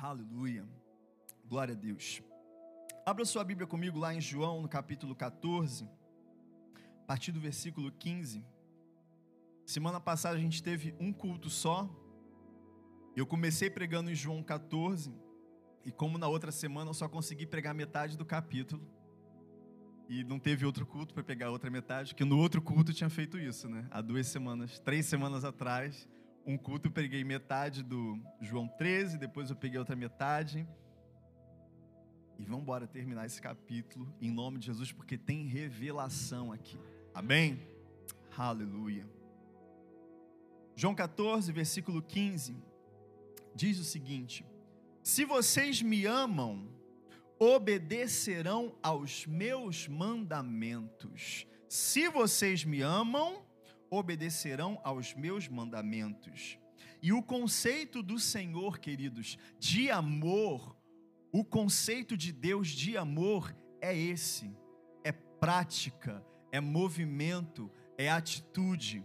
Aleluia. Glória a Deus. Abra sua Bíblia comigo lá em João, no capítulo 14, a partir do versículo 15. Semana passada a gente teve um culto só. Eu comecei pregando em João 14, e como na outra semana eu só consegui pregar metade do capítulo, e não teve outro culto para pegar a outra metade, que no outro culto eu tinha feito isso, né? Há duas semanas, três semanas atrás, um culto eu peguei metade do João 13, depois eu peguei outra metade. E vamos embora terminar esse capítulo em nome de Jesus, porque tem revelação aqui. Amém? Aleluia. João 14, versículo 15, diz o seguinte: Se vocês me amam, obedecerão aos meus mandamentos. Se vocês me amam, obedecerão aos meus mandamentos. E o conceito do Senhor, queridos, de amor, o conceito de Deus de amor é esse: é prática, é movimento, é atitude.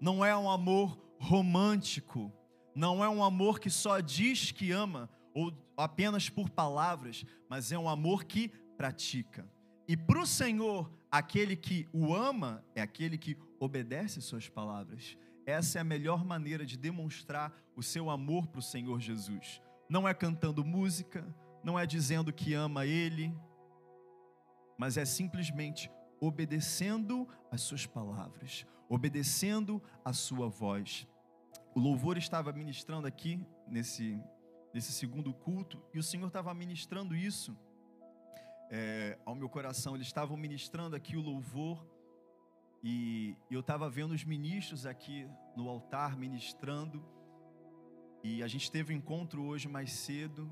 Não é um amor romântico, não é um amor que só diz que ama ou apenas por palavras, mas é um amor que pratica. E para o Senhor, aquele que o ama é aquele que obedece suas palavras. Essa é a melhor maneira de demonstrar o seu amor para o Senhor Jesus. Não é cantando música, não é dizendo que ama Ele, mas é simplesmente obedecendo as suas palavras, obedecendo a sua voz. O louvor estava ministrando aqui nesse, nesse segundo culto e o Senhor estava ministrando isso é, ao meu coração. Eles estavam ministrando aqui o louvor e eu estava vendo os ministros aqui no altar ministrando. E a gente teve um encontro hoje mais cedo.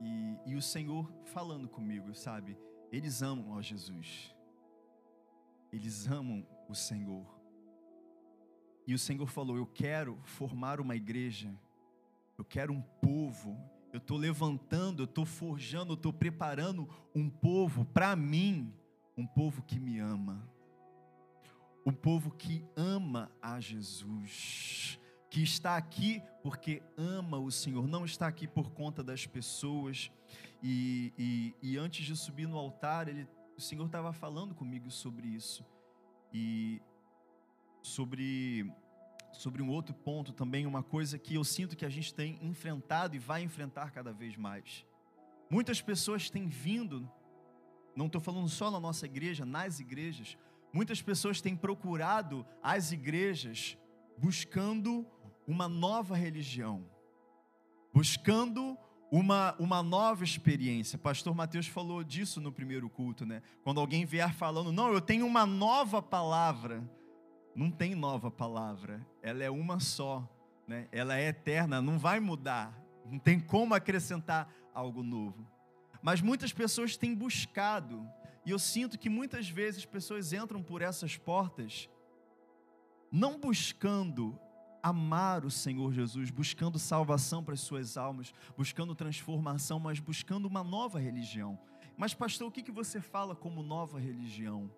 E, e o Senhor falando comigo, sabe? Eles amam a Jesus. Eles amam o Senhor. E o Senhor falou: Eu quero formar uma igreja. Eu quero um povo. Eu estou levantando, eu estou forjando, eu estou preparando um povo para mim, um povo que me ama um povo que ama a Jesus, que está aqui porque ama o Senhor, não está aqui por conta das pessoas. E, e, e antes de subir no altar, ele, o Senhor estava falando comigo sobre isso. E sobre, sobre um outro ponto também, uma coisa que eu sinto que a gente tem enfrentado e vai enfrentar cada vez mais. Muitas pessoas têm vindo, não estou falando só na nossa igreja, nas igrejas, Muitas pessoas têm procurado as igrejas buscando uma nova religião, buscando uma, uma nova experiência. Pastor Mateus falou disso no primeiro culto, né? Quando alguém vier falando, não, eu tenho uma nova palavra. Não tem nova palavra, ela é uma só, né? Ela é eterna, não vai mudar, não tem como acrescentar algo novo. Mas muitas pessoas têm buscado e eu sinto que muitas vezes pessoas entram por essas portas não buscando amar o Senhor Jesus, buscando salvação para as suas almas, buscando transformação, mas buscando uma nova religião. Mas, pastor, o que você fala como nova religião?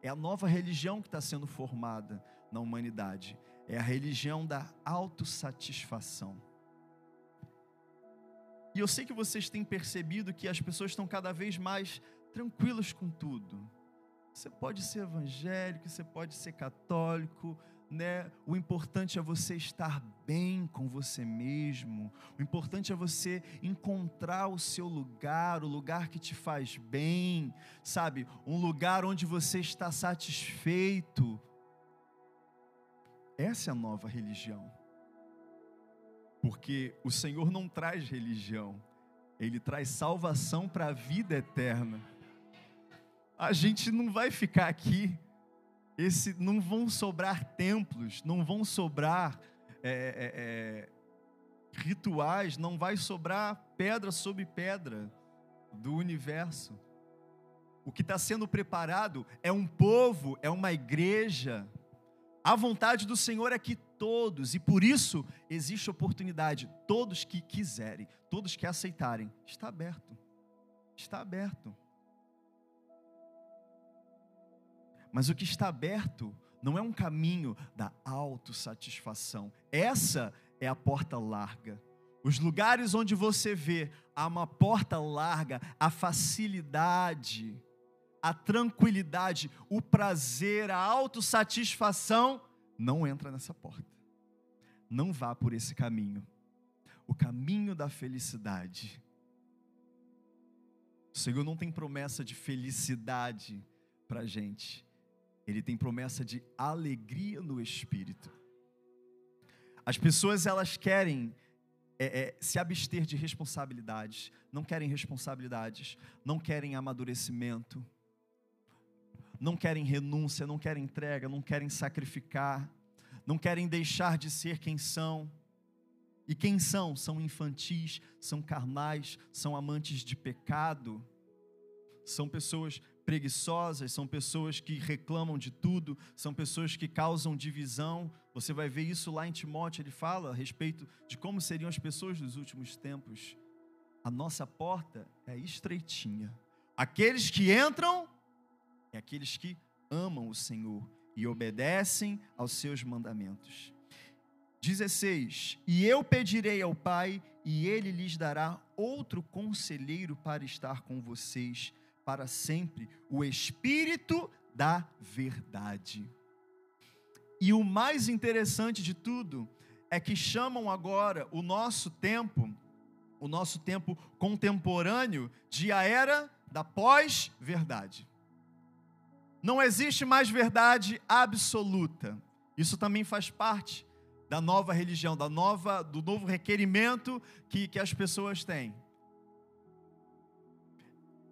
É a nova religião que está sendo formada na humanidade. É a religião da autossatisfação. E eu sei que vocês têm percebido que as pessoas estão cada vez mais tranquilos com tudo. Você pode ser evangélico, você pode ser católico, né? O importante é você estar bem com você mesmo. O importante é você encontrar o seu lugar, o lugar que te faz bem, sabe? Um lugar onde você está satisfeito. Essa é a nova religião. Porque o Senhor não traz religião, ele traz salvação para a vida eterna a gente não vai ficar aqui. Esse, não vão sobrar templos, não vão sobrar é, é, é, rituais, não vai sobrar pedra sobre pedra do universo. O que está sendo preparado é um povo, é uma igreja. A vontade do Senhor é que todos, e por isso existe oportunidade, todos que quiserem, todos que aceitarem, está aberto. Está aberto. Mas o que está aberto não é um caminho da autossatisfação. Essa é a porta larga. Os lugares onde você vê há uma porta larga, a facilidade, a tranquilidade, o prazer, a autossatisfação, não entra nessa porta. Não vá por esse caminho. O caminho da felicidade. O Senhor não tem promessa de felicidade para gente. Ele tem promessa de alegria no espírito. As pessoas elas querem é, é, se abster de responsabilidades, não querem responsabilidades, não querem amadurecimento, não querem renúncia, não querem entrega, não querem sacrificar, não querem deixar de ser quem são. E quem são? São infantis, são carnais, são amantes de pecado, são pessoas preguiçosas, são pessoas que reclamam de tudo, são pessoas que causam divisão. Você vai ver isso lá em Timóteo, ele fala a respeito de como seriam as pessoas dos últimos tempos. A nossa porta é estreitinha. Aqueles que entram é aqueles que amam o Senhor e obedecem aos seus mandamentos. 16: E eu pedirei ao Pai, e ele lhes dará outro conselheiro para estar com vocês para sempre o Espírito da Verdade. E o mais interessante de tudo é que chamam agora o nosso tempo, o nosso tempo contemporâneo, de a era da pós-verdade. Não existe mais verdade absoluta. Isso também faz parte da nova religião, da nova, do novo requerimento que, que as pessoas têm.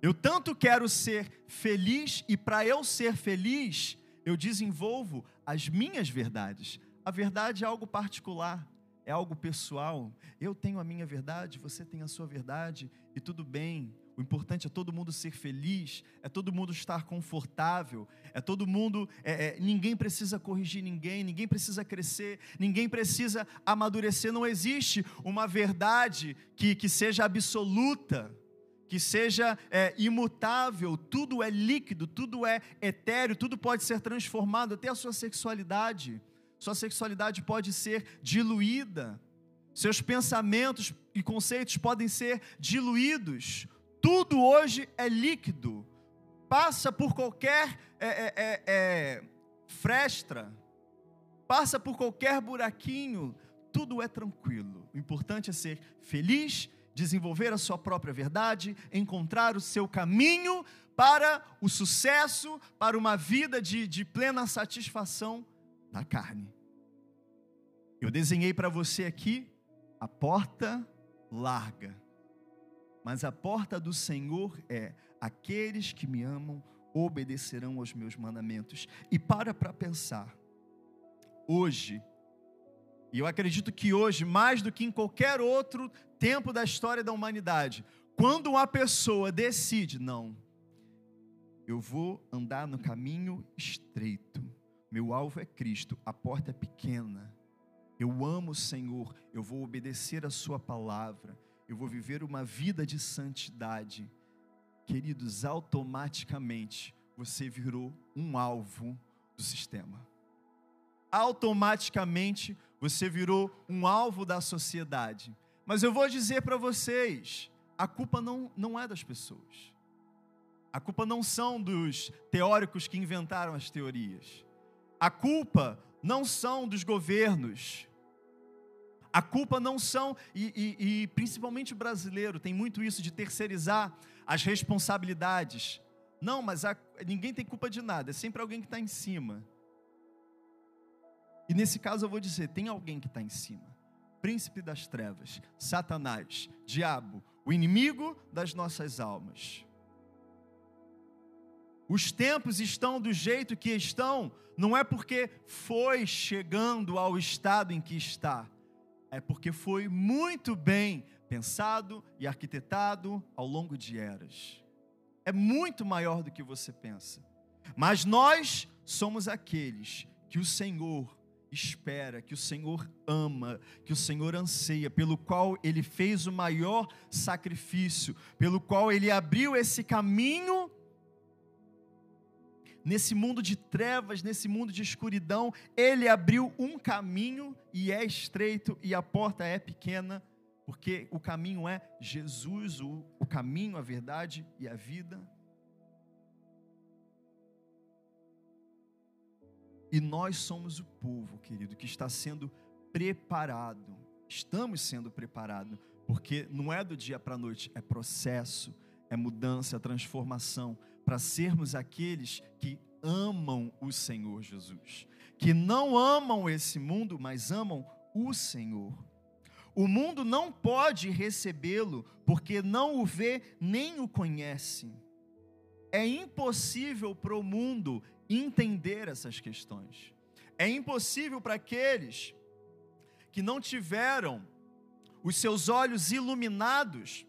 Eu tanto quero ser feliz e para eu ser feliz, eu desenvolvo as minhas verdades. A verdade é algo particular, é algo pessoal. Eu tenho a minha verdade, você tem a sua verdade e tudo bem. O importante é todo mundo ser feliz, é todo mundo estar confortável, é todo mundo. É, é, ninguém precisa corrigir ninguém, ninguém precisa crescer, ninguém precisa amadurecer. Não existe uma verdade que, que seja absoluta que seja é, imutável, tudo é líquido, tudo é etéreo, tudo pode ser transformado, até a sua sexualidade. Sua sexualidade pode ser diluída, seus pensamentos e conceitos podem ser diluídos. Tudo hoje é líquido, passa por qualquer é, é, é, é frestra, passa por qualquer buraquinho, tudo é tranquilo. O importante é ser feliz desenvolver a sua própria verdade, encontrar o seu caminho para o sucesso, para uma vida de, de plena satisfação na carne. Eu desenhei para você aqui a porta larga, mas a porta do Senhor é: aqueles que me amam obedecerão aos meus mandamentos. E para para pensar, hoje, e eu acredito que hoje, mais do que em qualquer outro tempo da história da humanidade, quando uma pessoa decide, não, eu vou andar no caminho estreito, meu alvo é Cristo, a porta é pequena, eu amo o Senhor, eu vou obedecer a Sua palavra, eu vou viver uma vida de santidade. Queridos, automaticamente você virou um alvo do sistema. Automaticamente você virou um alvo da sociedade. Mas eu vou dizer para vocês: a culpa não, não é das pessoas. A culpa não são dos teóricos que inventaram as teorias. A culpa não são dos governos. A culpa não são, e, e, e principalmente o brasileiro tem muito isso de terceirizar as responsabilidades. Não, mas a, ninguém tem culpa de nada, é sempre alguém que está em cima. E nesse caso eu vou dizer: tem alguém que está em cima. Príncipe das trevas, Satanás, diabo, o inimigo das nossas almas. Os tempos estão do jeito que estão, não é porque foi chegando ao estado em que está, é porque foi muito bem pensado e arquitetado ao longo de eras. É muito maior do que você pensa. Mas nós somos aqueles que o Senhor espera, que o Senhor ama, que o Senhor anseia, pelo qual ele fez o maior sacrifício, pelo qual ele abriu esse caminho nesse mundo de trevas, nesse mundo de escuridão, ele abriu um caminho e é estreito e a porta é pequena, porque o caminho é Jesus, o, o caminho, a verdade e a vida. E nós somos o povo, querido, que está sendo preparado. Estamos sendo preparados, porque não é do dia para a noite, é processo, é mudança, é transformação, para sermos aqueles que amam o Senhor Jesus, que não amam esse mundo, mas amam o Senhor. O mundo não pode recebê-lo, porque não o vê nem o conhece. É impossível para o mundo entender essas questões. É impossível para aqueles que não tiveram os seus olhos iluminados.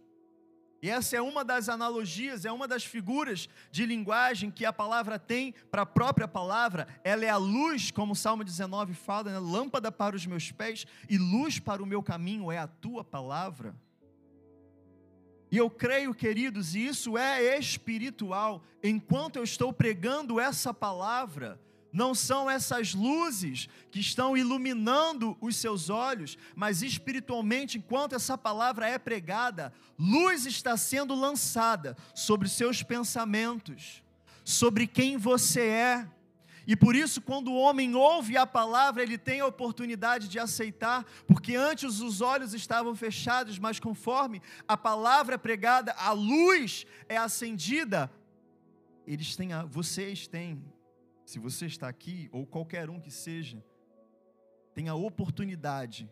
E essa é uma das analogias, é uma das figuras de linguagem que a palavra tem para a própria palavra. Ela é a luz, como o Salmo 19 fala, né? lâmpada para os meus pés e luz para o meu caminho é a tua palavra. E eu creio, queridos, e isso é espiritual. Enquanto eu estou pregando essa palavra, não são essas luzes que estão iluminando os seus olhos, mas espiritualmente, enquanto essa palavra é pregada, luz está sendo lançada sobre seus pensamentos, sobre quem você é e por isso, quando o homem ouve a palavra, ele tem a oportunidade de aceitar, porque antes os olhos estavam fechados, mas conforme a palavra é pregada, a luz é acendida, eles têm, a, vocês têm, se você está aqui, ou qualquer um que seja, tem a oportunidade,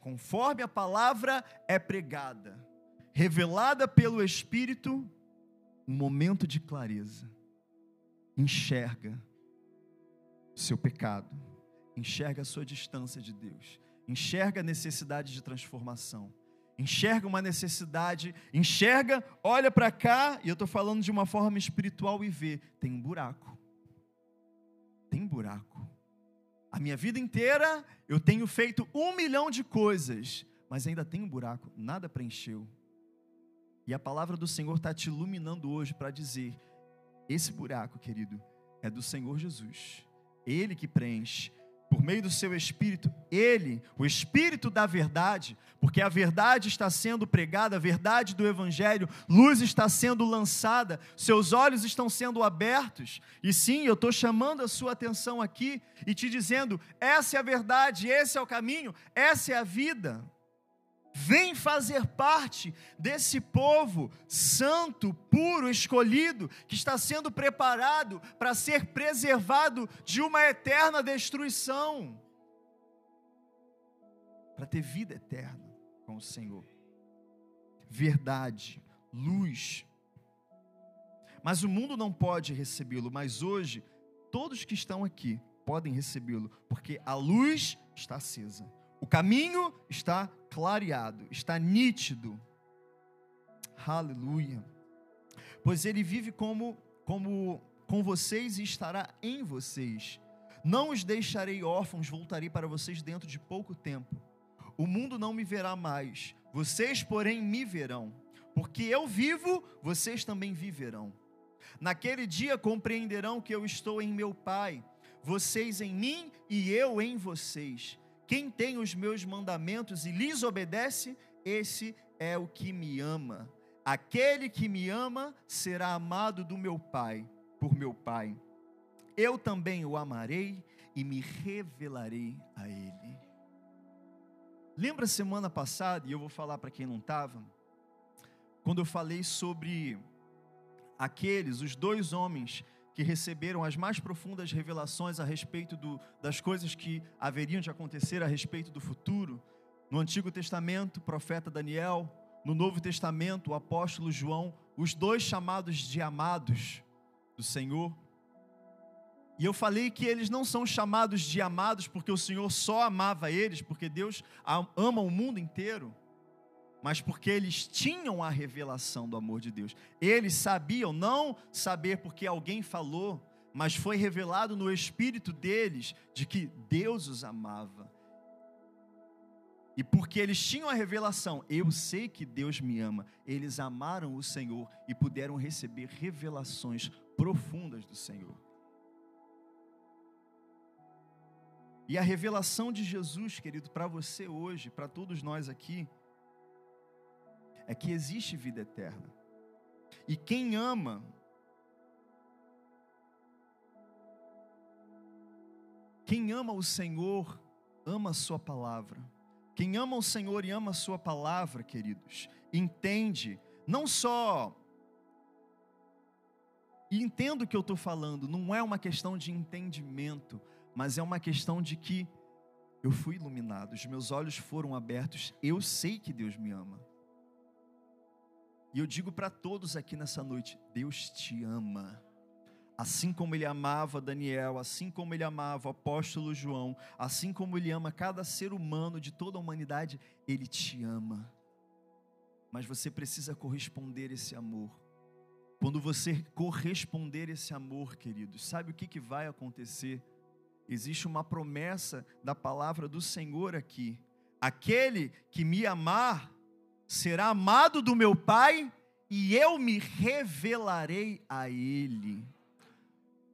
conforme a palavra é pregada, revelada pelo Espírito, um momento de clareza, enxerga seu pecado, enxerga a sua distância de Deus, enxerga a necessidade de transformação, enxerga uma necessidade, enxerga, olha para cá, e eu estou falando de uma forma espiritual e vê, tem um buraco. Tem um buraco. A minha vida inteira eu tenho feito um milhão de coisas, mas ainda tem um buraco, nada preencheu. E a palavra do Senhor está te iluminando hoje para dizer: esse buraco, querido, é do Senhor Jesus. Ele que preenche. Por meio do seu espírito, ele, o espírito da verdade, porque a verdade está sendo pregada, a verdade do evangelho, luz está sendo lançada, seus olhos estão sendo abertos. E sim, eu estou chamando a sua atenção aqui e te dizendo: essa é a verdade, esse é o caminho, essa é a vida. Vem fazer parte desse povo santo, puro, escolhido, que está sendo preparado para ser preservado de uma eterna destruição, para ter vida eterna com o Senhor. Verdade, luz. Mas o mundo não pode recebê-lo, mas hoje todos que estão aqui podem recebê-lo, porque a luz está acesa. O caminho está clareado, está nítido. Aleluia. Pois ele vive como como com vocês e estará em vocês. Não os deixarei órfãos, voltarei para vocês dentro de pouco tempo. O mundo não me verá mais, vocês, porém, me verão. Porque eu vivo, vocês também viverão. Naquele dia compreenderão que eu estou em meu Pai, vocês em mim e eu em vocês quem tem os meus mandamentos e lhes obedece, esse é o que me ama. Aquele que me ama será amado do meu Pai, por meu Pai. Eu também o amarei e me revelarei a ele. Lembra semana passada, e eu vou falar para quem não estava, quando eu falei sobre aqueles, os dois homens que receberam as mais profundas revelações a respeito do, das coisas que haveriam de acontecer a respeito do futuro. No Antigo Testamento, o profeta Daniel, no Novo Testamento, o apóstolo João, os dois chamados de amados do Senhor. E eu falei que eles não são chamados de amados porque o Senhor só amava eles, porque Deus ama o mundo inteiro mas porque eles tinham a revelação do amor de Deus. Eles sabiam, não saber porque alguém falou, mas foi revelado no espírito deles de que Deus os amava. E porque eles tinham a revelação, eu sei que Deus me ama, eles amaram o Senhor e puderam receber revelações profundas do Senhor. E a revelação de Jesus, querido, para você hoje, para todos nós aqui, é que existe vida eterna. E quem ama, quem ama o Senhor, ama a Sua palavra. Quem ama o Senhor e ama a Sua palavra, queridos, entende, não só. E entendo o que eu estou falando, não é uma questão de entendimento, mas é uma questão de que eu fui iluminado, os meus olhos foram abertos, eu sei que Deus me ama. E eu digo para todos aqui nessa noite: Deus te ama. Assim como ele amava Daniel, assim como ele amava o apóstolo João, assim como ele ama cada ser humano de toda a humanidade, ele te ama. Mas você precisa corresponder esse amor. Quando você corresponder esse amor, queridos, sabe o que, que vai acontecer? Existe uma promessa da palavra do Senhor aqui. Aquele que me amar, será amado do meu Pai e eu me revelarei a ele.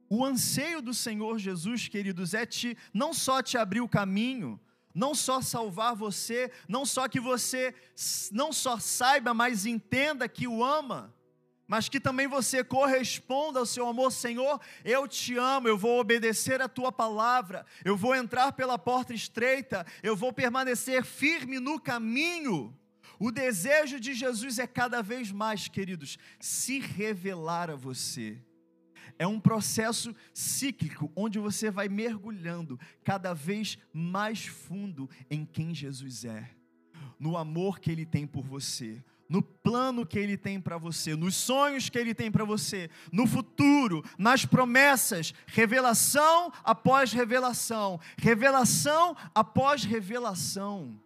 O anseio do Senhor Jesus, queridos, é te não só te abrir o caminho, não só salvar você, não só que você não só saiba, mas entenda que o ama, mas que também você corresponda ao seu amor, Senhor, eu te amo, eu vou obedecer a tua palavra, eu vou entrar pela porta estreita, eu vou permanecer firme no caminho. O desejo de Jesus é cada vez mais, queridos, se revelar a você. É um processo cíclico, onde você vai mergulhando cada vez mais fundo em quem Jesus é, no amor que Ele tem por você, no plano que Ele tem para você, nos sonhos que Ele tem para você, no futuro, nas promessas, revelação após revelação, revelação após revelação.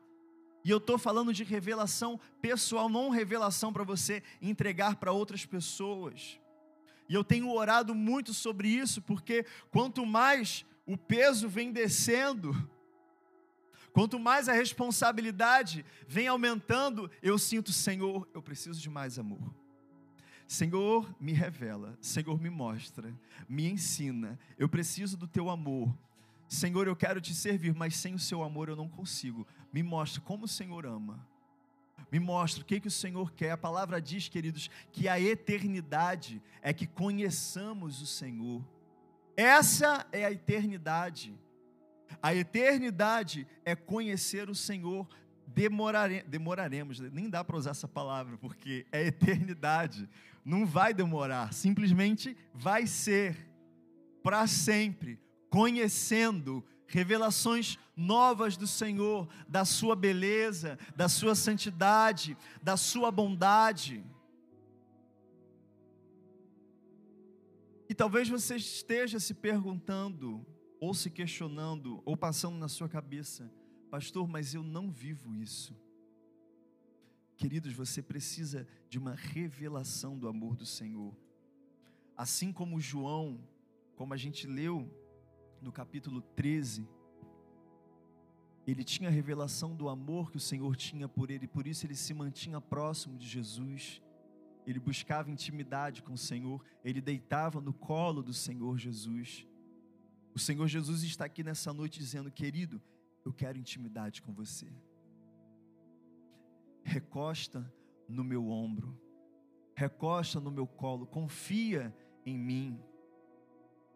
E eu estou falando de revelação pessoal, não revelação para você entregar para outras pessoas. E eu tenho orado muito sobre isso, porque quanto mais o peso vem descendo, quanto mais a responsabilidade vem aumentando, eu sinto, Senhor, eu preciso de mais amor. Senhor, me revela, Senhor, me mostra, me ensina. Eu preciso do teu amor. Senhor, eu quero te servir, mas sem o seu amor eu não consigo. Me mostra como o Senhor ama. Me mostra o que, que o Senhor quer. A palavra diz, queridos, que a eternidade é que conheçamos o Senhor. Essa é a eternidade. A eternidade é conhecer o Senhor. Demorare, demoraremos, nem dá para usar essa palavra, porque é eternidade. Não vai demorar, simplesmente vai ser para sempre conhecendo revelações novas do Senhor, da sua beleza, da sua santidade, da sua bondade. E talvez você esteja se perguntando, ou se questionando, ou passando na sua cabeça, pastor, mas eu não vivo isso. Queridos, você precisa de uma revelação do amor do Senhor. Assim como João, como a gente leu no capítulo 13, ele tinha a revelação do amor que o Senhor tinha por ele, por isso ele se mantinha próximo de Jesus. Ele buscava intimidade com o Senhor, ele deitava no colo do Senhor Jesus. O Senhor Jesus está aqui nessa noite dizendo: Querido, eu quero intimidade com você. Recosta no meu ombro, recosta no meu colo, confia em mim.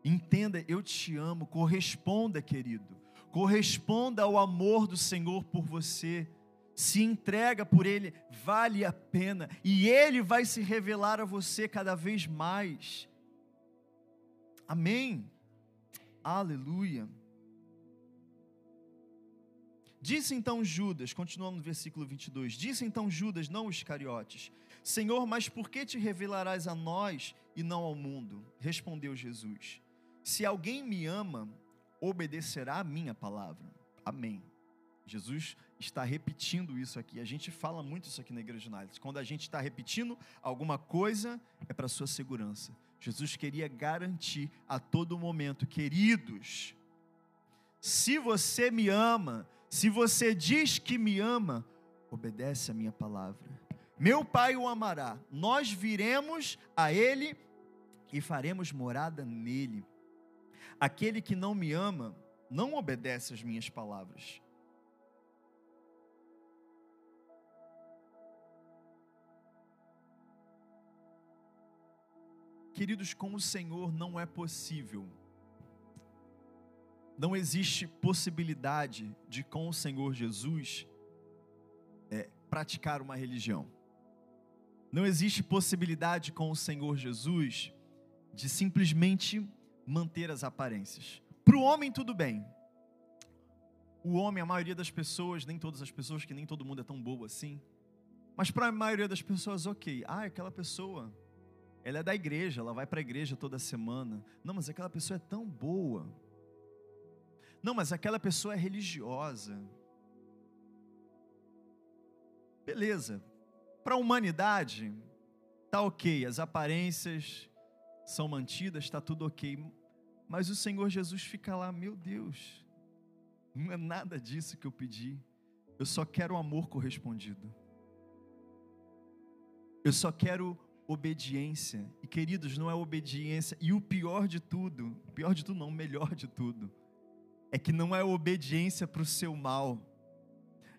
Entenda, eu te amo, corresponda, querido. Corresponda ao amor do Senhor por você. Se entrega por Ele, vale a pena. E Ele vai se revelar a você cada vez mais. Amém. Aleluia. Disse então Judas, continuando no versículo 22, disse então Judas, não os Iscariotes, Senhor, mas por que te revelarás a nós e não ao mundo? Respondeu Jesus, se alguém me ama, obedecerá a minha palavra. Amém. Jesus está repetindo isso aqui. A gente fala muito isso aqui na Igreja United. Quando a gente está repetindo alguma coisa, é para sua segurança. Jesus queria garantir a todo momento, queridos, se você me ama, se você diz que me ama, obedece a minha palavra. Meu Pai o amará, nós viremos a Ele e faremos morada nele. Aquele que não me ama não obedece às minhas palavras. Queridos, com o Senhor não é possível. Não existe possibilidade de, com o Senhor Jesus, é, praticar uma religião. Não existe possibilidade com o Senhor Jesus de simplesmente manter as aparências. Para o homem, tudo bem. O homem, a maioria das pessoas, nem todas as pessoas, que nem todo mundo é tão boa assim. Mas para a maioria das pessoas, ok. Ah, aquela pessoa, ela é da igreja, ela vai para a igreja toda semana. Não, mas aquela pessoa é tão boa. Não, mas aquela pessoa é religiosa. Beleza. Para a humanidade, tá ok. As aparências são mantidas, está tudo ok. Mas o Senhor Jesus fica lá, meu Deus, não é nada disso que eu pedi. Eu só quero amor correspondido. Eu só quero obediência. E queridos, não é obediência. E o pior de tudo, pior de tudo não, melhor de tudo, é que não é obediência para o seu mal,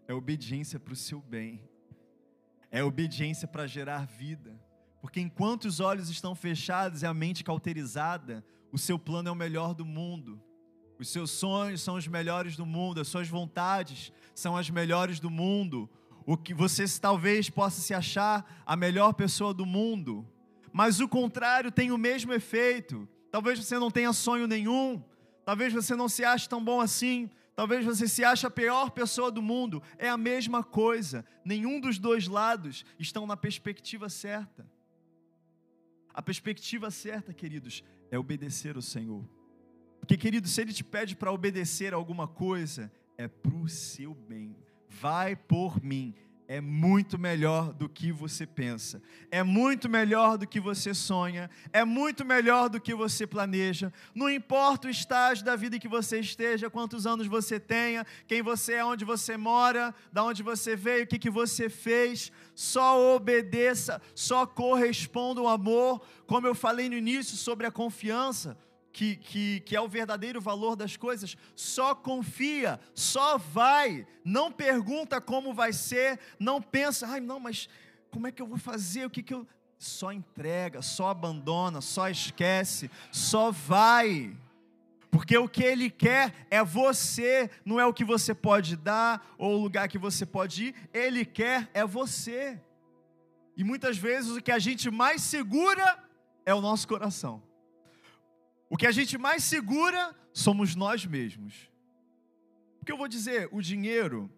é obediência para o seu bem. É obediência para gerar vida. Porque enquanto os olhos estão fechados e a mente cauterizada, o seu plano é o melhor do mundo. Os seus sonhos são os melhores do mundo, as suas vontades são as melhores do mundo o que você talvez possa se achar a melhor pessoa do mundo, mas o contrário tem o mesmo efeito. Talvez você não tenha sonho nenhum, talvez você não se ache tão bom assim, talvez você se ache a pior pessoa do mundo. É a mesma coisa. Nenhum dos dois lados estão na perspectiva certa. A perspectiva certa, queridos, é obedecer ao Senhor. Porque, querido, se Ele te pede para obedecer alguma coisa, é para o seu bem vai por mim. É muito melhor do que você pensa, é muito melhor do que você sonha, é muito melhor do que você planeja. Não importa o estágio da vida que você esteja, quantos anos você tenha, quem você é, onde você mora, da onde você veio, o que, que você fez, só obedeça, só corresponda ao amor. Como eu falei no início sobre a confiança, que, que, que é o verdadeiro valor das coisas, só confia, só vai, não pergunta como vai ser, não pensa, ai não, mas como é que eu vou fazer, o que, que eu. Só entrega, só abandona, só esquece, só vai. Porque o que ele quer é você, não é o que você pode dar ou o lugar que você pode ir, ele quer é você. E muitas vezes o que a gente mais segura é o nosso coração. O que a gente mais segura somos nós mesmos. Porque eu vou dizer, o dinheiro,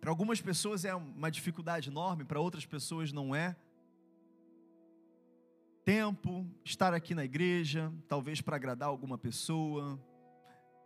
para algumas pessoas é uma dificuldade enorme, para outras pessoas não é. Tempo, estar aqui na igreja, talvez para agradar alguma pessoa.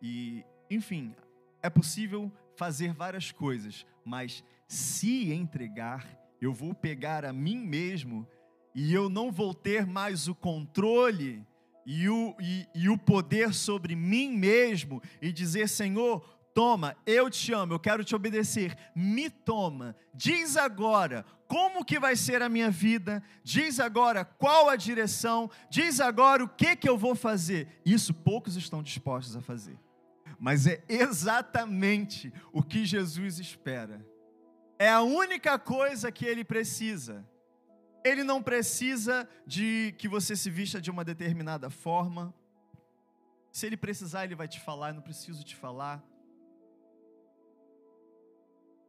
E, enfim, é possível fazer várias coisas, mas se entregar, eu vou pegar a mim mesmo e eu não vou ter mais o controle e o, e, e o poder sobre mim mesmo e dizer: Senhor, toma, eu te amo, eu quero te obedecer, me toma, diz agora como que vai ser a minha vida, diz agora qual a direção, diz agora o que que eu vou fazer. Isso poucos estão dispostos a fazer, mas é exatamente o que Jesus espera. É a única coisa que ele precisa. Ele não precisa de que você se vista de uma determinada forma. Se ele precisar, ele vai te falar, eu não preciso te falar.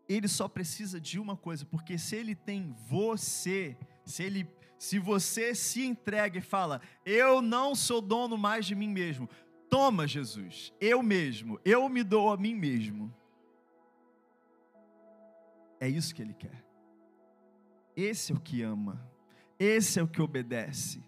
Ele só precisa de uma coisa, porque se ele tem você, se ele se você se entrega e fala: "Eu não sou dono mais de mim mesmo. Toma, Jesus, eu mesmo, eu me dou a mim mesmo." É isso que ele quer. Esse é o que ama. Esse é o que obedece.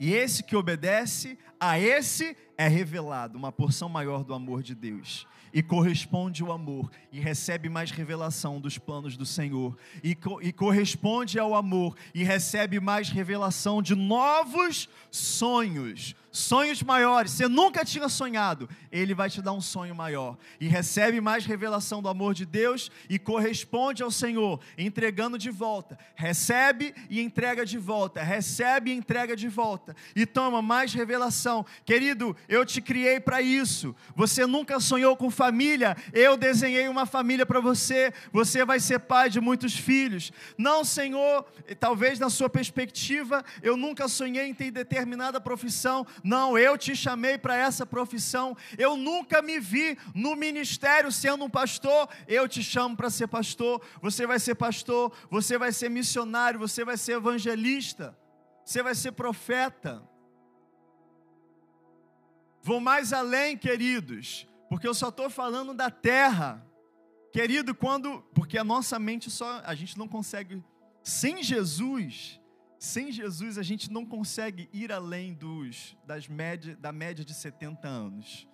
E esse que obedece, a esse é revelado uma porção maior do amor de Deus. E corresponde o amor, e recebe mais revelação dos planos do Senhor. E, co e corresponde ao amor, e recebe mais revelação de novos sonhos sonhos maiores. Você nunca tinha sonhado, ele vai te dar um sonho maior. E recebe mais revelação do amor de Deus e corresponde ao Senhor, entregando de volta. Recebe e entrega de volta. Recebe e entrega de volta. E toma mais revelação. Querido, eu te criei para isso. Você nunca sonhou com família, eu desenhei uma família para você. Você vai ser pai de muitos filhos. Não, Senhor, talvez na sua perspectiva, eu nunca sonhei em ter determinada profissão. Não, eu te chamei para essa profissão. Eu nunca me vi no ministério sendo um pastor. Eu te chamo para ser pastor. Você vai ser pastor, você vai ser missionário, você vai ser evangelista, você vai ser profeta. Vou mais além, queridos, porque eu só estou falando da terra. Querido, quando. Porque a nossa mente só. A gente não consegue. Sem Jesus, sem Jesus, a gente não consegue ir além dos, das média, da média de 70 anos.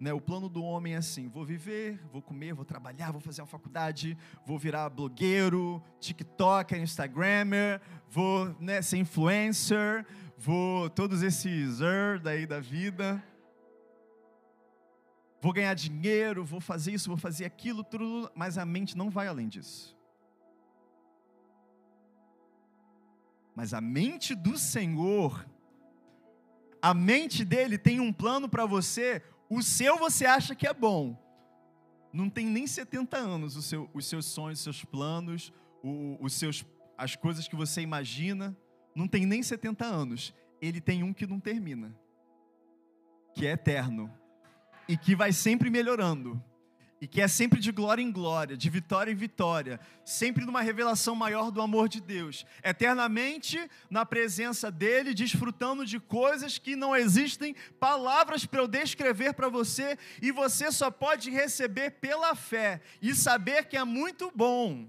Né, o plano do homem é assim: vou viver, vou comer, vou trabalhar, vou fazer uma faculdade, vou virar blogueiro, TikToker, Instagrammer, vou né, ser influencer, vou todos esses er daí da vida. Vou ganhar dinheiro, vou fazer isso, vou fazer aquilo, tudo, mas a mente não vai além disso. Mas a mente do Senhor, a mente dele tem um plano para você, o seu você acha que é bom. Não tem nem 70 anos seu, os seus sonhos, os seus planos, o, os seus, as coisas que você imagina não tem nem 70 anos. Ele tem um que não termina, que é eterno e que vai sempre melhorando. E que é sempre de glória em glória, de vitória em vitória, sempre numa revelação maior do amor de Deus, eternamente na presença dEle, desfrutando de coisas que não existem palavras para eu descrever para você, e você só pode receber pela fé e saber que é muito bom.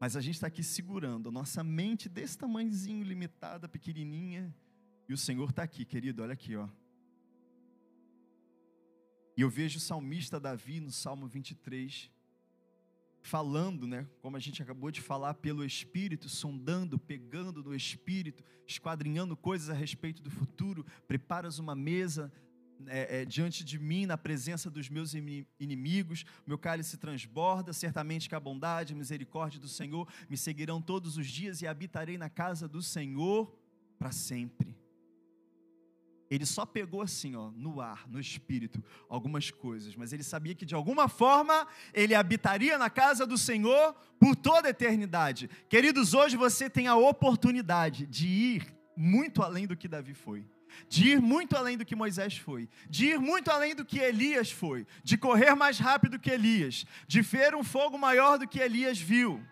Mas a gente está aqui segurando a nossa mente desse tamanhozinho, limitada, pequenininha. E o Senhor está aqui, querido, olha aqui, ó. E eu vejo o salmista Davi no Salmo 23, falando, né, como a gente acabou de falar, pelo Espírito, sondando, pegando no Espírito, esquadrinhando coisas a respeito do futuro. Preparas uma mesa é, é, diante de mim, na presença dos meus inimigos, meu cálice transborda, certamente que a bondade e misericórdia do Senhor me seguirão todos os dias e habitarei na casa do Senhor para sempre. Ele só pegou assim, ó, no ar, no espírito, algumas coisas, mas ele sabia que de alguma forma ele habitaria na casa do Senhor por toda a eternidade. Queridos, hoje você tem a oportunidade de ir muito além do que Davi foi de ir muito além do que Moisés foi, de ir muito além do que Elias foi, de correr mais rápido que Elias, de ver um fogo maior do que Elias viu,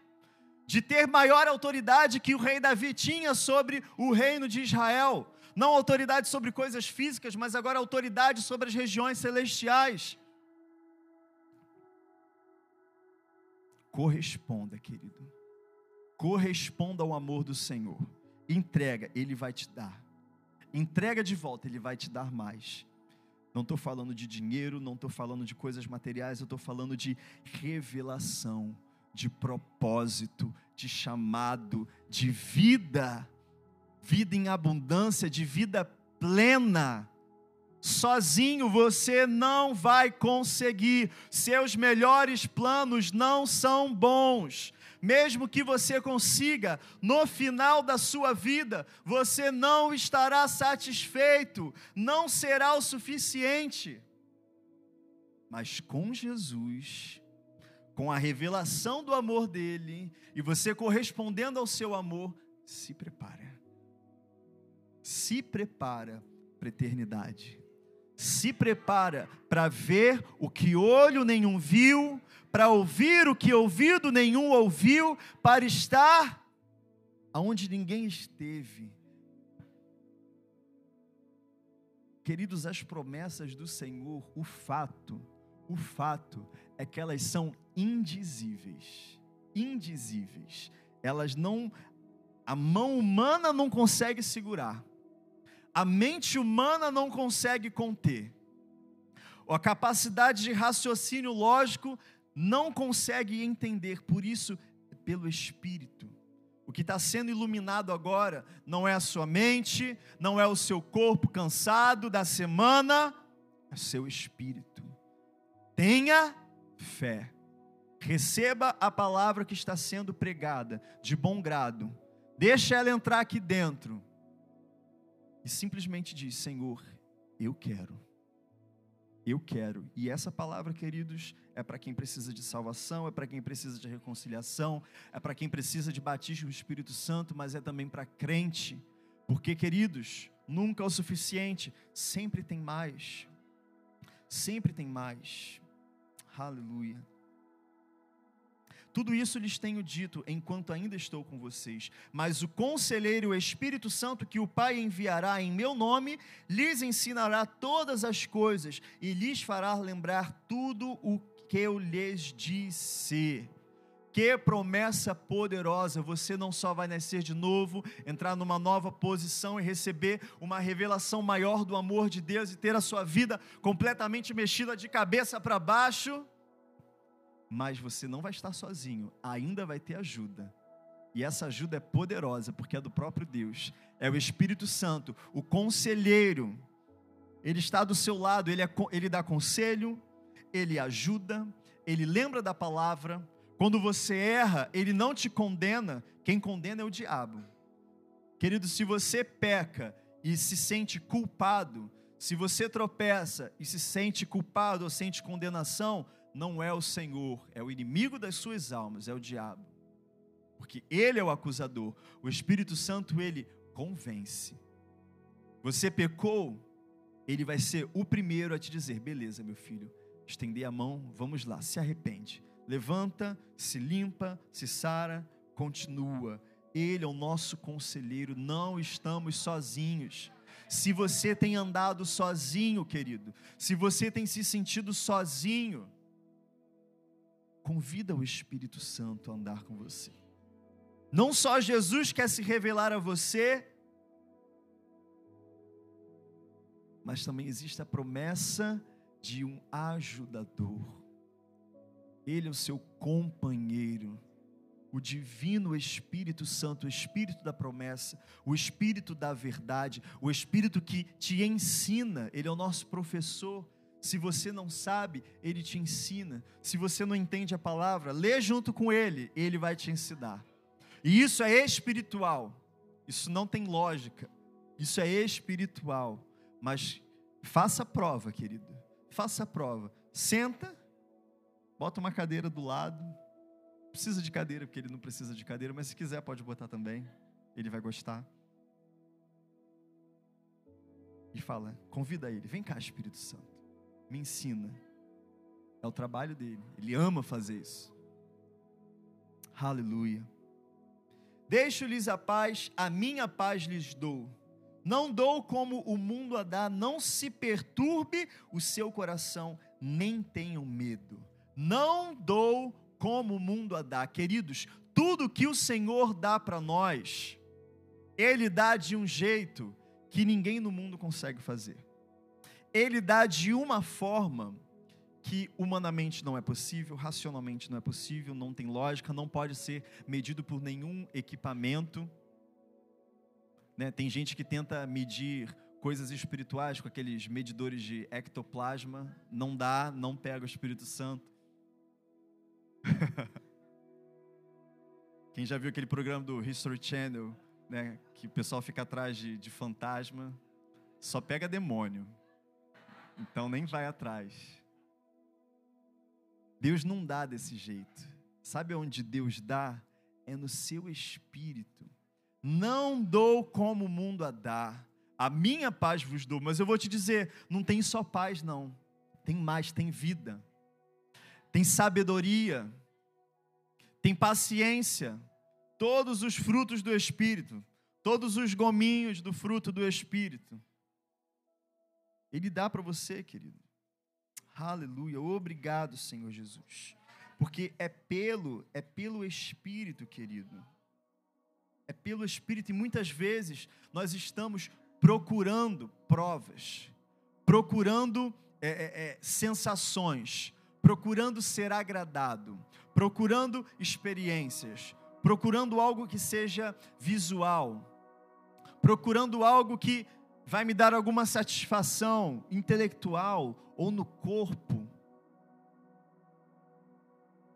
de ter maior autoridade que o rei Davi tinha sobre o reino de Israel. Não autoridade sobre coisas físicas, mas agora autoridade sobre as regiões celestiais. Corresponda, querido. Corresponda ao amor do Senhor. Entrega, Ele vai te dar entrega de volta, Ele vai te dar mais. Não estou falando de dinheiro, não estou falando de coisas materiais, eu estou falando de revelação, de propósito, de chamado, de vida, vida em abundância, de vida plena. Sozinho você não vai conseguir, seus melhores planos não são bons mesmo que você consiga, no final da sua vida, você não estará satisfeito, não será o suficiente. Mas com Jesus, com a revelação do amor dele, e você correspondendo ao seu amor, se prepara. Se prepara para a eternidade. Se prepara para ver o que olho nenhum viu, para ouvir o que ouvido nenhum ouviu, para estar aonde ninguém esteve. Queridos, as promessas do Senhor, o fato, o fato é que elas são indizíveis. Indizíveis. Elas não a mão humana não consegue segurar. A mente humana não consegue conter. A capacidade de raciocínio lógico não consegue entender, por isso, pelo Espírito. O que está sendo iluminado agora não é a sua mente, não é o seu corpo cansado da semana, é o seu espírito. Tenha fé. Receba a palavra que está sendo pregada de bom grado. Deixa ela entrar aqui dentro. E simplesmente diz: Senhor, eu quero. Eu quero. E essa palavra, queridos, é para quem precisa de salvação, é para quem precisa de reconciliação, é para quem precisa de batismo do Espírito Santo, mas é também para crente. Porque, queridos, nunca é o suficiente, sempre tem mais. Sempre tem mais. Aleluia. Tudo isso lhes tenho dito enquanto ainda estou com vocês. Mas o conselheiro, o Espírito Santo, que o Pai enviará em meu nome, lhes ensinará todas as coisas e lhes fará lembrar tudo o que eu lhes disse. Que promessa poderosa! Você não só vai nascer de novo, entrar numa nova posição e receber uma revelação maior do amor de Deus e ter a sua vida completamente mexida de cabeça para baixo mas você não vai estar sozinho, ainda vai ter ajuda. E essa ajuda é poderosa, porque é do próprio Deus, é o Espírito Santo, o conselheiro. Ele está do seu lado, ele, é, ele dá conselho, ele ajuda, ele lembra da palavra. Quando você erra, ele não te condena, quem condena é o diabo. Querido, se você peca e se sente culpado, se você tropeça e se sente culpado ou sente condenação, não é o Senhor, é o inimigo das suas almas, é o diabo. Porque ele é o acusador. O Espírito Santo, ele convence. Você pecou, ele vai ser o primeiro a te dizer: beleza, meu filho, estender a mão, vamos lá, se arrepende. Levanta, se limpa, se sara, continua. Ele é o nosso conselheiro, não estamos sozinhos. Se você tem andado sozinho, querido, se você tem se sentido sozinho, Convida o Espírito Santo a andar com você. Não só Jesus quer se revelar a você, mas também existe a promessa de um ajudador. Ele é o seu companheiro, o divino Espírito Santo, o Espírito da promessa, o Espírito da verdade, o Espírito que te ensina, ele é o nosso professor se você não sabe, ele te ensina. Se você não entende a palavra, lê junto com ele, ele vai te ensinar. E isso é espiritual. Isso não tem lógica. Isso é espiritual. Mas faça a prova, querido. Faça a prova. Senta, bota uma cadeira do lado. Precisa de cadeira, porque ele não precisa de cadeira, mas se quiser pode botar também. Ele vai gostar. E fala, convida ele, vem cá, Espírito Santo me ensina. É o trabalho dele. Ele ama fazer isso. Aleluia. Deixo-lhes a paz, a minha paz lhes dou. Não dou como o mundo a dá, não se perturbe o seu coração, nem tenham medo. Não dou como o mundo a dá. Queridos, tudo que o Senhor dá para nós, Ele dá de um jeito que ninguém no mundo consegue fazer ele dá de uma forma que humanamente não é possível, racionalmente não é possível, não tem lógica, não pode ser medido por nenhum equipamento. Né? Tem gente que tenta medir coisas espirituais com aqueles medidores de ectoplasma, não dá, não pega o Espírito Santo. Quem já viu aquele programa do History Channel, né, que o pessoal fica atrás de, de fantasma, só pega demônio. Então nem vai atrás. Deus não dá desse jeito. Sabe onde Deus dá? É no seu espírito. Não dou como o mundo a dar. A minha paz vos dou, mas eu vou te dizer, não tem só paz não. Tem mais, tem vida. Tem sabedoria. Tem paciência. Todos os frutos do espírito, todos os gominhos do fruto do espírito. Ele dá para você, querido. Aleluia. Obrigado, Senhor Jesus. Porque é pelo, é pelo Espírito, querido. É pelo Espírito e muitas vezes nós estamos procurando provas, procurando é, é, é, sensações, procurando ser agradado, procurando experiências, procurando algo que seja visual, procurando algo que vai me dar alguma satisfação intelectual ou no corpo.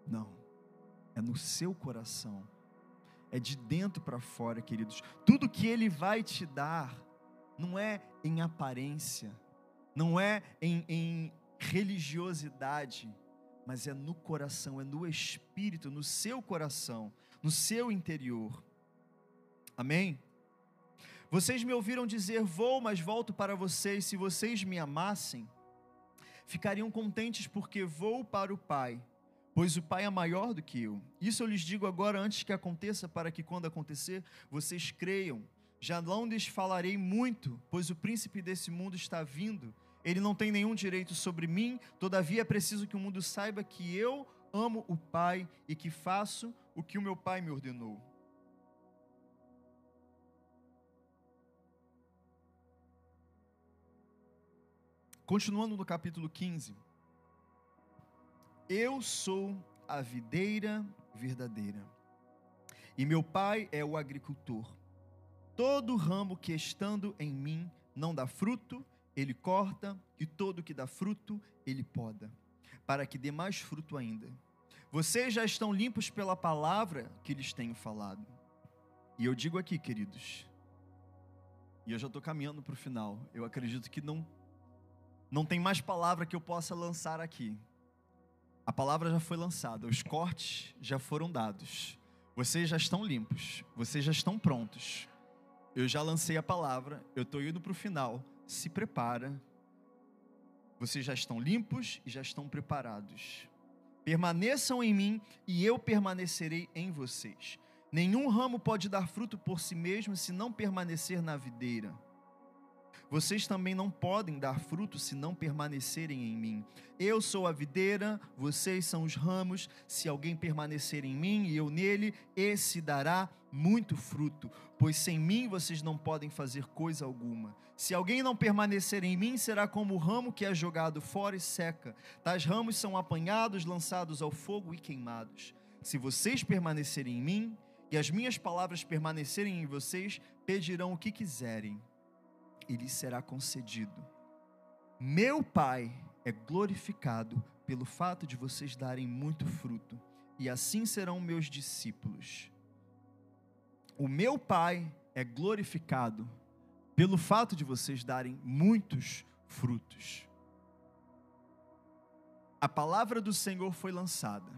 Não, é no seu coração, é de dentro para fora, queridos. Tudo que Ele vai te dar não é em aparência, não é em, em religiosidade, mas é no coração, é no espírito, no seu coração, no seu interior. Amém? Vocês me ouviram dizer: Vou, mas volto para vocês. Se vocês me amassem, ficariam contentes porque vou para o Pai, pois o Pai é maior do que eu. Isso eu lhes digo agora antes que aconteça, para que quando acontecer, vocês creiam. Já não lhes falarei muito, pois o príncipe desse mundo está vindo. Ele não tem nenhum direito sobre mim, todavia é preciso que o mundo saiba que eu amo o Pai e que faço o que o meu Pai me ordenou. Continuando no capítulo 15. Eu sou a videira verdadeira, e meu pai é o agricultor. Todo ramo que estando em mim não dá fruto, ele corta, e todo que dá fruto, ele poda, para que dê mais fruto ainda. Vocês já estão limpos pela palavra que lhes tenho falado. E eu digo aqui, queridos, e eu já estou caminhando para o final, eu acredito que não não tem mais palavra que eu possa lançar aqui. A palavra já foi lançada, os cortes já foram dados. Vocês já estão limpos, vocês já estão prontos. Eu já lancei a palavra, eu estou indo para o final. Se prepara. Vocês já estão limpos e já estão preparados. Permaneçam em mim e eu permanecerei em vocês. Nenhum ramo pode dar fruto por si mesmo se não permanecer na videira. Vocês também não podem dar fruto se não permanecerem em mim. Eu sou a videira, vocês são os ramos. Se alguém permanecer em mim e eu nele, esse dará muito fruto, pois sem mim vocês não podem fazer coisa alguma. Se alguém não permanecer em mim, será como o ramo que é jogado fora e seca. Tais ramos são apanhados, lançados ao fogo e queimados. Se vocês permanecerem em mim e as minhas palavras permanecerem em vocês, pedirão o que quiserem e lhe será concedido. Meu Pai é glorificado pelo fato de vocês darem muito fruto, e assim serão meus discípulos. O meu Pai é glorificado pelo fato de vocês darem muitos frutos. A palavra do Senhor foi lançada.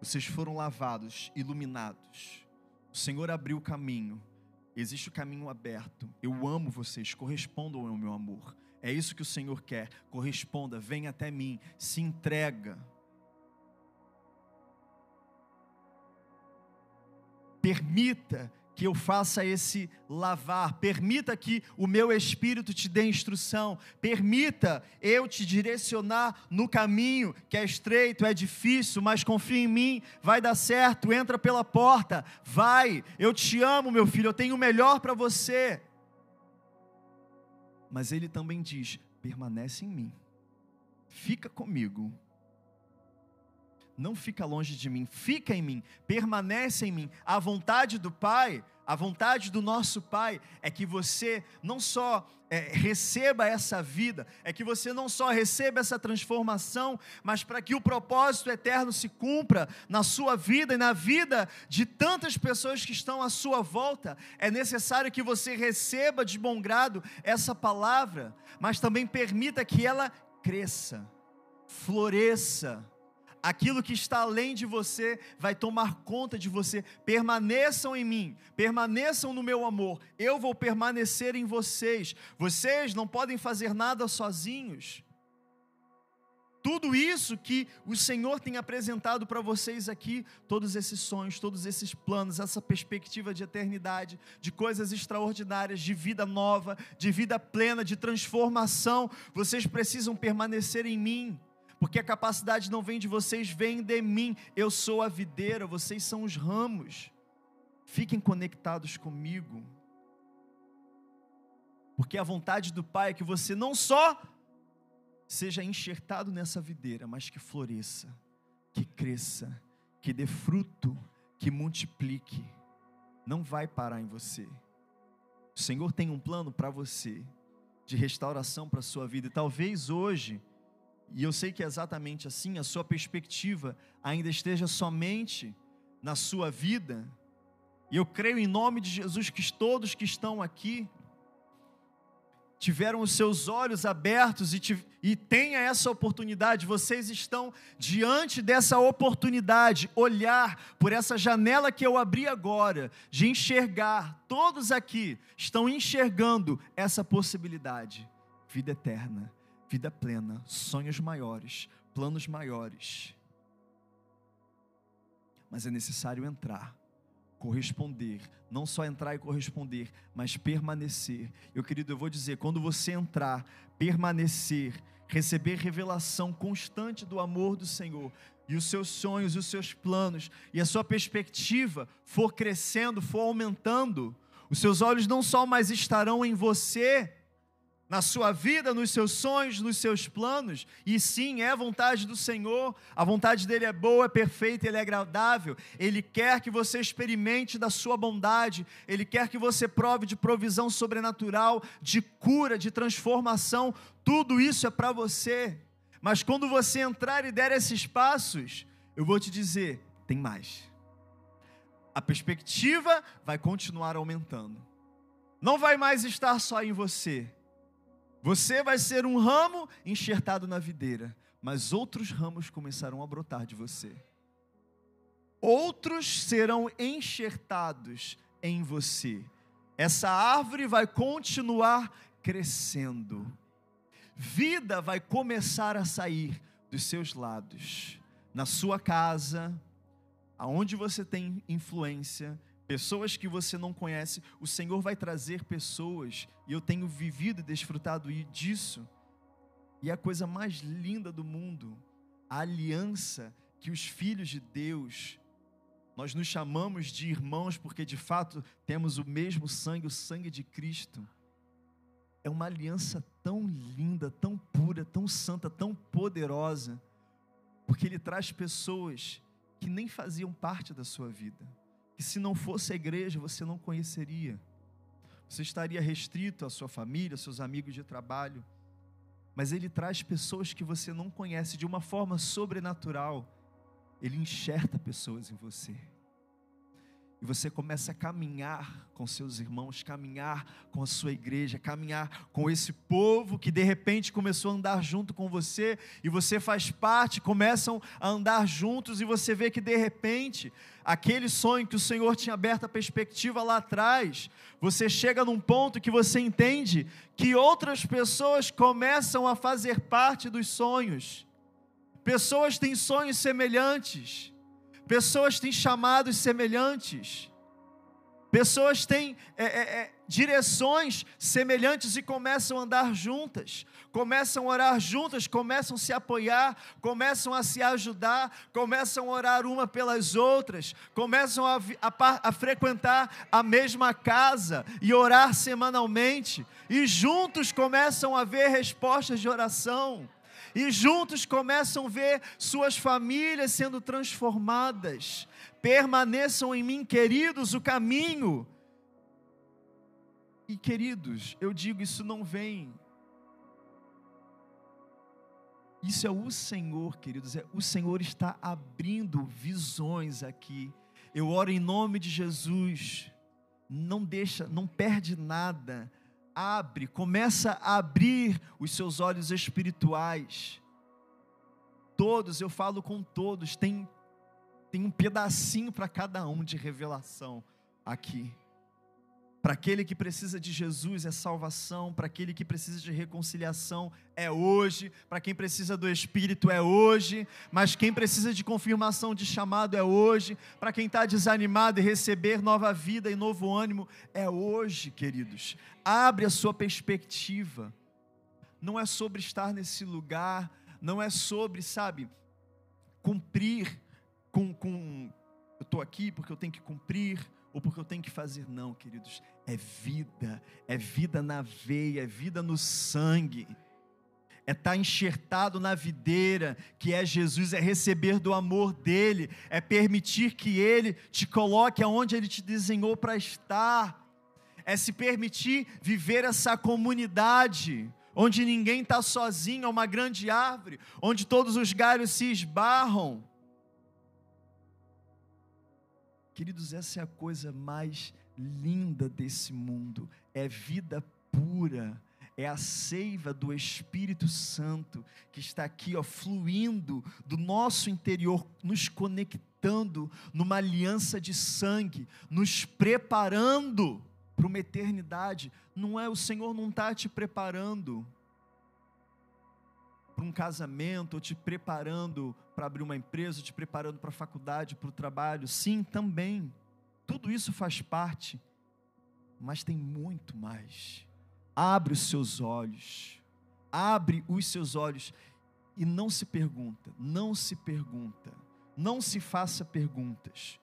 Vocês foram lavados, iluminados. O Senhor abriu o caminho Existe o caminho aberto. Eu amo vocês, correspondam ao meu amor. É isso que o Senhor quer. Corresponda, venha até mim, se entrega. Permita que eu faça esse lavar, permita que o meu espírito te dê instrução, permita eu te direcionar no caminho que é estreito, é difícil, mas confia em mim, vai dar certo, entra pela porta, vai, eu te amo, meu filho, eu tenho o melhor para você. Mas ele também diz: permanece em mim, fica comigo não fica longe de mim, fica em mim, permanece em mim. A vontade do Pai, a vontade do nosso Pai é que você não só é, receba essa vida, é que você não só receba essa transformação, mas para que o propósito eterno se cumpra na sua vida e na vida de tantas pessoas que estão à sua volta, é necessário que você receba de bom grado essa palavra, mas também permita que ela cresça, floresça aquilo que está além de você vai tomar conta de você. Permaneçam em mim, permaneçam no meu amor, eu vou permanecer em vocês. Vocês não podem fazer nada sozinhos. Tudo isso que o Senhor tem apresentado para vocês aqui, todos esses sonhos, todos esses planos, essa perspectiva de eternidade, de coisas extraordinárias, de vida nova, de vida plena, de transformação, vocês precisam permanecer em mim porque a capacidade não vem de vocês, vem de mim. Eu sou a videira, vocês são os ramos. Fiquem conectados comigo. Porque a vontade do Pai é que você não só seja enxertado nessa videira, mas que floresça, que cresça, que dê fruto, que multiplique. Não vai parar em você. O Senhor tem um plano para você de restauração para a sua vida. E talvez hoje e eu sei que é exatamente assim, a sua perspectiva ainda esteja somente na sua vida, E eu creio em nome de Jesus que todos que estão aqui tiveram os seus olhos abertos e, te, e tenha essa oportunidade, vocês estão diante dessa oportunidade, olhar por essa janela que eu abri agora, de enxergar, todos aqui estão enxergando essa possibilidade. Vida eterna, vida plena, sonhos maiores, planos maiores. Mas é necessário entrar corresponder, não só entrar e corresponder, mas permanecer. Eu querido, eu vou dizer, quando você entrar, permanecer, receber revelação constante do amor do Senhor, e os seus sonhos, e os seus planos, e a sua perspectiva for crescendo, for aumentando, os seus olhos não só mais estarão em você, na sua vida, nos seus sonhos, nos seus planos, e sim, é vontade do Senhor, a vontade dele é boa, é perfeita, ele é agradável, ele quer que você experimente da sua bondade, ele quer que você prove de provisão sobrenatural, de cura, de transformação, tudo isso é para você, mas quando você entrar e der esses passos, eu vou te dizer: tem mais. A perspectiva vai continuar aumentando, não vai mais estar só em você você vai ser um ramo enxertado na videira, mas outros ramos começarão a brotar de você. Outros serão enxertados em você. Essa árvore vai continuar crescendo. Vida vai começar a sair dos seus lados, na sua casa, aonde você tem influência, pessoas que você não conhece, o Senhor vai trazer pessoas, e eu tenho vivido e desfrutado disso, e é a coisa mais linda do mundo, a aliança que os filhos de Deus, nós nos chamamos de irmãos porque de fato temos o mesmo sangue, o sangue de Cristo. É uma aliança tão linda, tão pura, tão santa, tão poderosa, porque Ele traz pessoas que nem faziam parte da sua vida que se não fosse a igreja você não conheceria. Você estaria restrito à sua família, aos seus amigos de trabalho. Mas ele traz pessoas que você não conhece de uma forma sobrenatural. Ele enxerta pessoas em você e você começa a caminhar com seus irmãos, caminhar com a sua igreja, caminhar com esse povo que de repente começou a andar junto com você e você faz parte, começam a andar juntos e você vê que de repente aquele sonho que o Senhor tinha aberto a perspectiva lá atrás, você chega num ponto que você entende que outras pessoas começam a fazer parte dos sonhos. Pessoas têm sonhos semelhantes Pessoas têm chamados semelhantes. Pessoas têm é, é, é, direções semelhantes e começam a andar juntas, começam a orar juntas, começam a se apoiar, começam a se ajudar, começam a orar uma pelas outras, começam a, a, a frequentar a mesma casa e orar semanalmente, e juntos começam a ver respostas de oração e juntos começam a ver suas famílias sendo transformadas. Permaneçam em mim, queridos, o caminho. E queridos, eu digo, isso não vem. Isso é o Senhor, queridos. É, o Senhor está abrindo visões aqui. Eu oro em nome de Jesus. Não deixa, não perde nada abre, começa a abrir os seus olhos espirituais. Todos, eu falo com todos, tem, tem um pedacinho para cada um de revelação aqui. Para aquele que precisa de Jesus é salvação, para aquele que precisa de reconciliação é hoje, para quem precisa do Espírito é hoje, mas quem precisa de confirmação de chamado é hoje, para quem está desanimado e receber nova vida e novo ânimo é hoje, queridos. Abre a sua perspectiva. Não é sobre estar nesse lugar, não é sobre, sabe, cumprir com. com eu estou aqui porque eu tenho que cumprir ou porque eu tenho que fazer. Não, queridos, é vida, é vida na veia, é vida no sangue, é estar tá enxertado na videira, que é Jesus, é receber do amor dEle, é permitir que Ele te coloque aonde Ele te desenhou para estar, é se permitir viver essa comunidade, onde ninguém está sozinho, é uma grande árvore, onde todos os galhos se esbarram Queridos, essa é a coisa mais linda desse mundo, é vida pura, é a seiva do Espírito Santo que está aqui, ó, fluindo do nosso interior, nos conectando numa aliança de sangue, nos preparando para uma eternidade. Não é o Senhor não está te preparando para um casamento, ou te preparando para abrir uma empresa, ou te preparando para a faculdade, para o trabalho. Sim, também. Tudo isso faz parte, mas tem muito mais. Abre os seus olhos, abre os seus olhos e não se pergunta, não se pergunta, não se faça perguntas.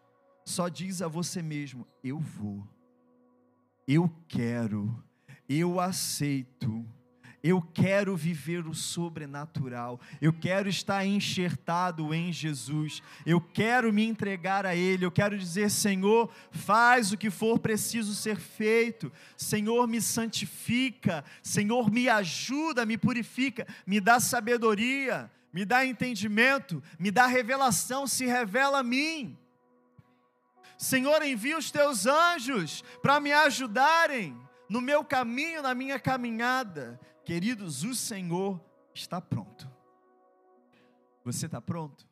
Só diz a você mesmo: eu vou, eu quero, eu aceito eu quero viver o sobrenatural. Eu quero estar enxertado em Jesus. Eu quero me entregar a Ele. Eu quero dizer: Senhor, faz o que for preciso ser feito. Senhor, me santifica. Senhor, me ajuda, me purifica, me dá sabedoria, me dá entendimento, me dá revelação. Se revela a mim. Senhor, envia os teus anjos para me ajudarem no meu caminho, na minha caminhada. Queridos, o Senhor está pronto. Você está pronto?